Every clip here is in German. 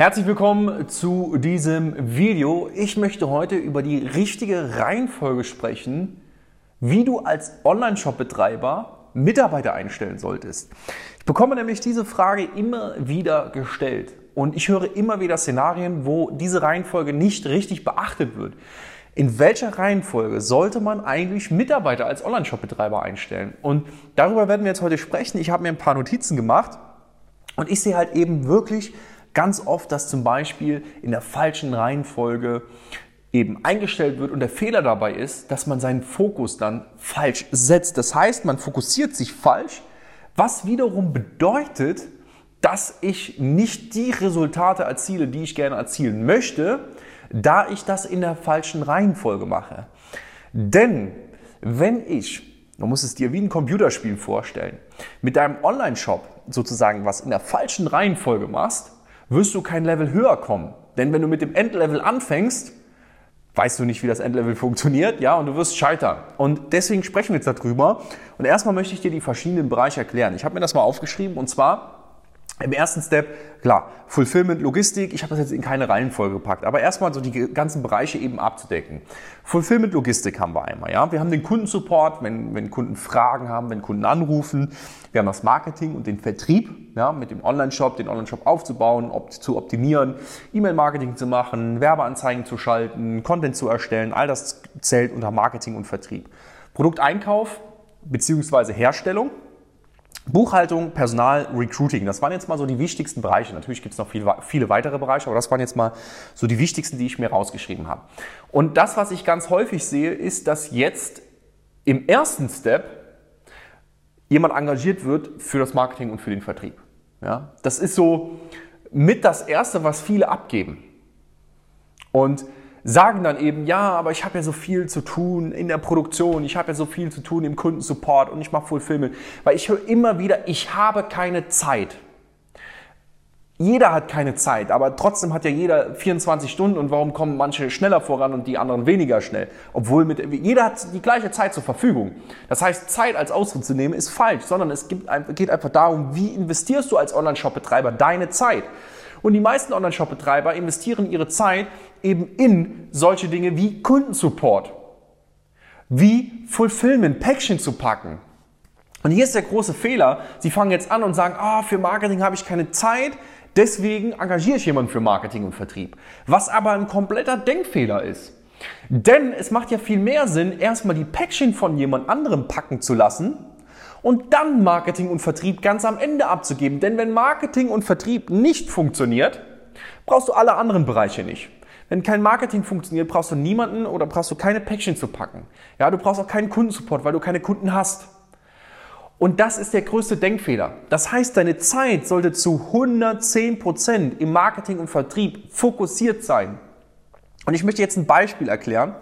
Herzlich willkommen zu diesem Video. Ich möchte heute über die richtige Reihenfolge sprechen, wie du als Online-Shop-Betreiber Mitarbeiter einstellen solltest. Ich bekomme nämlich diese Frage immer wieder gestellt und ich höre immer wieder Szenarien, wo diese Reihenfolge nicht richtig beachtet wird. In welcher Reihenfolge sollte man eigentlich Mitarbeiter als Online-Shop-Betreiber einstellen? Und darüber werden wir jetzt heute sprechen. Ich habe mir ein paar Notizen gemacht und ich sehe halt eben wirklich ganz oft, dass zum Beispiel in der falschen Reihenfolge eben eingestellt wird und der Fehler dabei ist, dass man seinen Fokus dann falsch setzt. Das heißt, man fokussiert sich falsch, was wiederum bedeutet, dass ich nicht die Resultate erziele, die ich gerne erzielen möchte, da ich das in der falschen Reihenfolge mache. Denn wenn ich, man muss es dir wie ein Computerspiel vorstellen, mit deinem Online-Shop sozusagen was in der falschen Reihenfolge machst, wirst du kein Level höher kommen. Denn wenn du mit dem Endlevel anfängst, weißt du nicht, wie das Endlevel funktioniert, ja, und du wirst scheitern. Und deswegen sprechen wir jetzt darüber. Und erstmal möchte ich dir die verschiedenen Bereiche erklären. Ich habe mir das mal aufgeschrieben und zwar im ersten Step, klar, Fulfillment, Logistik, ich habe das jetzt in keine Reihenfolge gepackt, aber erstmal so die ganzen Bereiche eben abzudecken. Fulfillment, Logistik haben wir einmal, ja. Wir haben den Kundensupport, wenn, wenn Kunden Fragen haben, wenn Kunden anrufen. Wir haben das Marketing und den Vertrieb, ja, mit dem Online-Shop, den Online-Shop aufzubauen, op zu optimieren, E-Mail-Marketing zu machen, Werbeanzeigen zu schalten, Content zu erstellen, all das zählt unter Marketing und Vertrieb. Produkteinkauf beziehungsweise Herstellung, Buchhaltung, Personal, Recruiting, das waren jetzt mal so die wichtigsten Bereiche. Natürlich gibt es noch viele, viele weitere Bereiche, aber das waren jetzt mal so die wichtigsten, die ich mir rausgeschrieben habe. Und das, was ich ganz häufig sehe, ist, dass jetzt im ersten Step jemand engagiert wird für das Marketing und für den Vertrieb. Ja, das ist so mit das Erste, was viele abgeben. Und sagen dann eben, ja, aber ich habe ja so viel zu tun in der Produktion, ich habe ja so viel zu tun im Kundensupport und ich mache Fulfillment, weil ich höre immer wieder, ich habe keine Zeit. Jeder hat keine Zeit, aber trotzdem hat ja jeder 24 Stunden und warum kommen manche schneller voran und die anderen weniger schnell? Obwohl mit, jeder hat die gleiche Zeit zur Verfügung. Das heißt, Zeit als Ausdruck zu nehmen ist falsch, sondern es geht einfach darum, wie investierst du als Online-Shop-Betreiber deine Zeit? Und die meisten Online-Shop-Betreiber investieren ihre Zeit eben in solche Dinge wie Kundensupport, wie Fulfillment, Päckchen zu packen. Und hier ist der große Fehler. Sie fangen jetzt an und sagen, ah, für Marketing habe ich keine Zeit, deswegen engagiere ich jemanden für Marketing und Vertrieb. Was aber ein kompletter Denkfehler ist. Denn es macht ja viel mehr Sinn, erstmal die Päckchen von jemand anderem packen zu lassen und dann Marketing und Vertrieb ganz am Ende abzugeben. Denn wenn Marketing und Vertrieb nicht funktioniert, brauchst du alle anderen Bereiche nicht. Wenn kein Marketing funktioniert, brauchst du niemanden oder brauchst du keine Päckchen zu packen. Ja, du brauchst auch keinen Kundensupport, weil du keine Kunden hast. Und das ist der größte Denkfehler. Das heißt, deine Zeit sollte zu 110 Prozent im Marketing und Vertrieb fokussiert sein. Und ich möchte jetzt ein Beispiel erklären.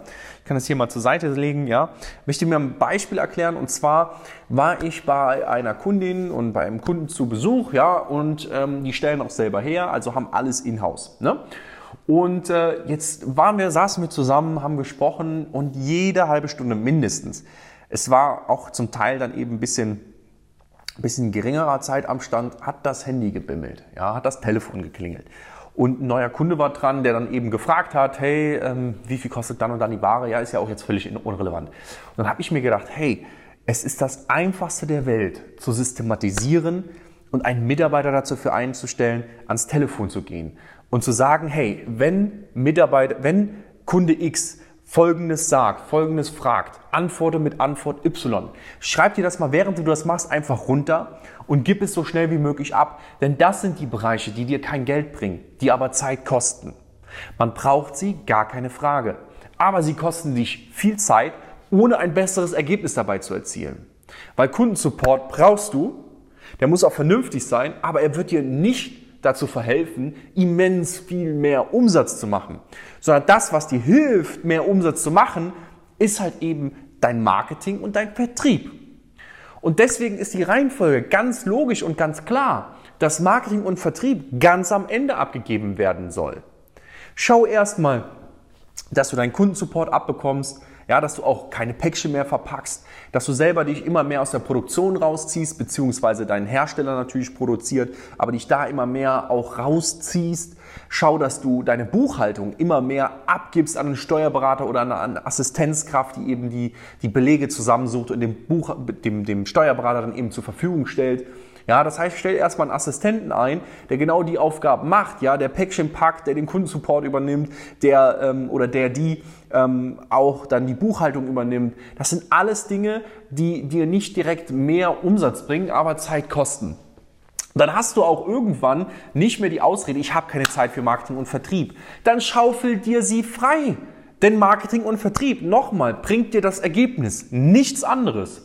Ich kann das hier mal zur Seite legen, ja. Möchte mir ein Beispiel erklären. Und zwar war ich bei einer Kundin und bei einem Kunden zu Besuch, ja, und ähm, die stellen auch selber her, also haben alles in-house. Ne? Und äh, jetzt waren wir, saßen wir zusammen, haben gesprochen und jede halbe Stunde mindestens. Es war auch zum Teil dann eben ein bisschen, bisschen geringerer Zeitabstand, hat das Handy gebimmelt, ja, hat das Telefon geklingelt. Und ein neuer Kunde war dran, der dann eben gefragt hat, hey, ähm, wie viel kostet dann und dann die Ware? Ja, ist ja auch jetzt völlig unrelevant. Und dann habe ich mir gedacht, hey, es ist das Einfachste der Welt zu systematisieren und einen Mitarbeiter dazu einzustellen, ans Telefon zu gehen und zu sagen, hey, wenn Mitarbeiter, wenn Kunde X Folgendes sagt, Folgendes fragt, antworte mit Antwort Y. Schreib dir das mal, während du das machst, einfach runter und gib es so schnell wie möglich ab. Denn das sind die Bereiche, die dir kein Geld bringen, die aber Zeit kosten. Man braucht sie, gar keine Frage. Aber sie kosten dich viel Zeit, ohne ein besseres Ergebnis dabei zu erzielen. Weil Kundensupport brauchst du, der muss auch vernünftig sein, aber er wird dir nicht dazu verhelfen, immens viel mehr Umsatz zu machen, sondern das, was dir hilft, mehr Umsatz zu machen, ist halt eben dein Marketing und dein Vertrieb. Und deswegen ist die Reihenfolge ganz logisch und ganz klar, dass Marketing und Vertrieb ganz am Ende abgegeben werden soll. Schau erstmal, dass du deinen Kundensupport abbekommst, ja, dass du auch keine Päckchen mehr verpackst, dass du selber dich immer mehr aus der Produktion rausziehst, beziehungsweise deinen Hersteller natürlich produziert, aber dich da immer mehr auch rausziehst. Schau, dass du deine Buchhaltung immer mehr abgibst an einen Steuerberater oder an eine Assistenzkraft, die eben die, die Belege zusammensucht und dem, Buch, dem, dem Steuerberater dann eben zur Verfügung stellt. Ja, das heißt, stell erstmal einen Assistenten ein, der genau die Aufgaben macht, ja, der Päckchen packt, der den Kundensupport übernimmt, der ähm, oder der die ähm, auch dann die Buchhaltung übernimmt. Das sind alles Dinge, die dir nicht direkt mehr Umsatz bringen, aber Zeit kosten. Dann hast du auch irgendwann nicht mehr die Ausrede, ich habe keine Zeit für Marketing und Vertrieb. Dann schaufel dir sie frei. Denn Marketing und Vertrieb, nochmal, bringt dir das Ergebnis, nichts anderes.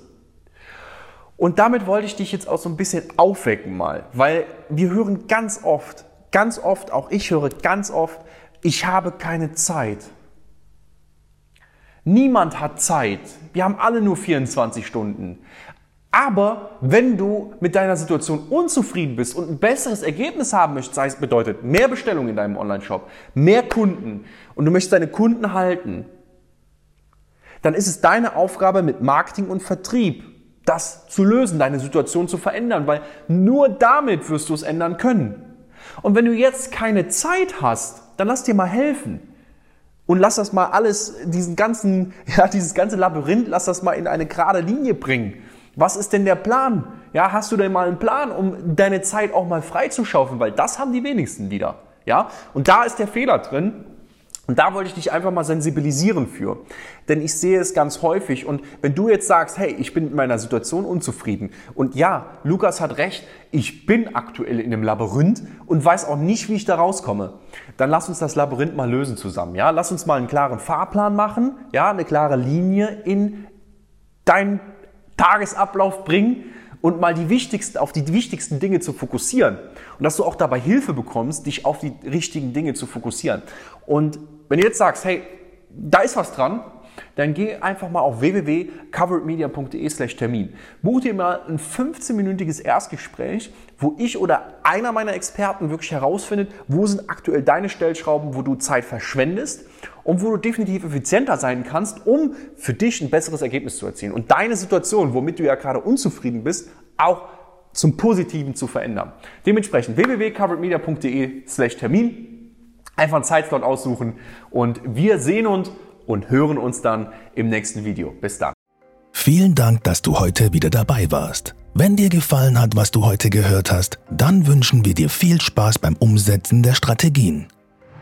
Und damit wollte ich dich jetzt auch so ein bisschen aufwecken mal, weil wir hören ganz oft, ganz oft, auch ich höre ganz oft, ich habe keine Zeit. Niemand hat Zeit. Wir haben alle nur 24 Stunden. Aber wenn du mit deiner Situation unzufrieden bist und ein besseres Ergebnis haben möchtest, sei es bedeutet mehr Bestellungen in deinem Online-Shop, mehr Kunden und du möchtest deine Kunden halten, dann ist es deine Aufgabe mit Marketing und Vertrieb das zu lösen, deine Situation zu verändern, weil nur damit wirst du es ändern können. Und wenn du jetzt keine Zeit hast, dann lass dir mal helfen. Und lass das mal alles, diesen ganzen, ja, dieses ganze Labyrinth, lass das mal in eine gerade Linie bringen. Was ist denn der Plan? Ja, hast du denn mal einen Plan, um deine Zeit auch mal freizuschaufeln? Weil das haben die wenigsten wieder. Ja, und da ist der Fehler drin. Und da wollte ich dich einfach mal sensibilisieren für. Denn ich sehe es ganz häufig. Und wenn du jetzt sagst, hey, ich bin mit meiner Situation unzufrieden. Und ja, Lukas hat recht, ich bin aktuell in einem Labyrinth und weiß auch nicht, wie ich da rauskomme. Dann lass uns das Labyrinth mal lösen zusammen. Ja, lass uns mal einen klaren Fahrplan machen. Ja, eine klare Linie in deinen Tagesablauf bringen und mal die wichtigsten, auf die wichtigsten Dinge zu fokussieren. Und dass du auch dabei Hilfe bekommst, dich auf die richtigen Dinge zu fokussieren. Und wenn du jetzt sagst, hey, da ist was dran, dann geh einfach mal auf www.coveredmedia.de slash Termin. Buch dir mal ein 15-minütiges Erstgespräch, wo ich oder einer meiner Experten wirklich herausfindet, wo sind aktuell deine Stellschrauben, wo du Zeit verschwendest und wo du definitiv effizienter sein kannst, um für dich ein besseres Ergebnis zu erzielen und deine Situation, womit du ja gerade unzufrieden bist, auch zum Positiven zu verändern. Dementsprechend www.coveredmedia.de slash Termin. Einfach einen Zeitslot aussuchen und wir sehen uns und hören uns dann im nächsten Video. Bis dann. Vielen Dank, dass du heute wieder dabei warst. Wenn dir gefallen hat, was du heute gehört hast, dann wünschen wir dir viel Spaß beim Umsetzen der Strategien.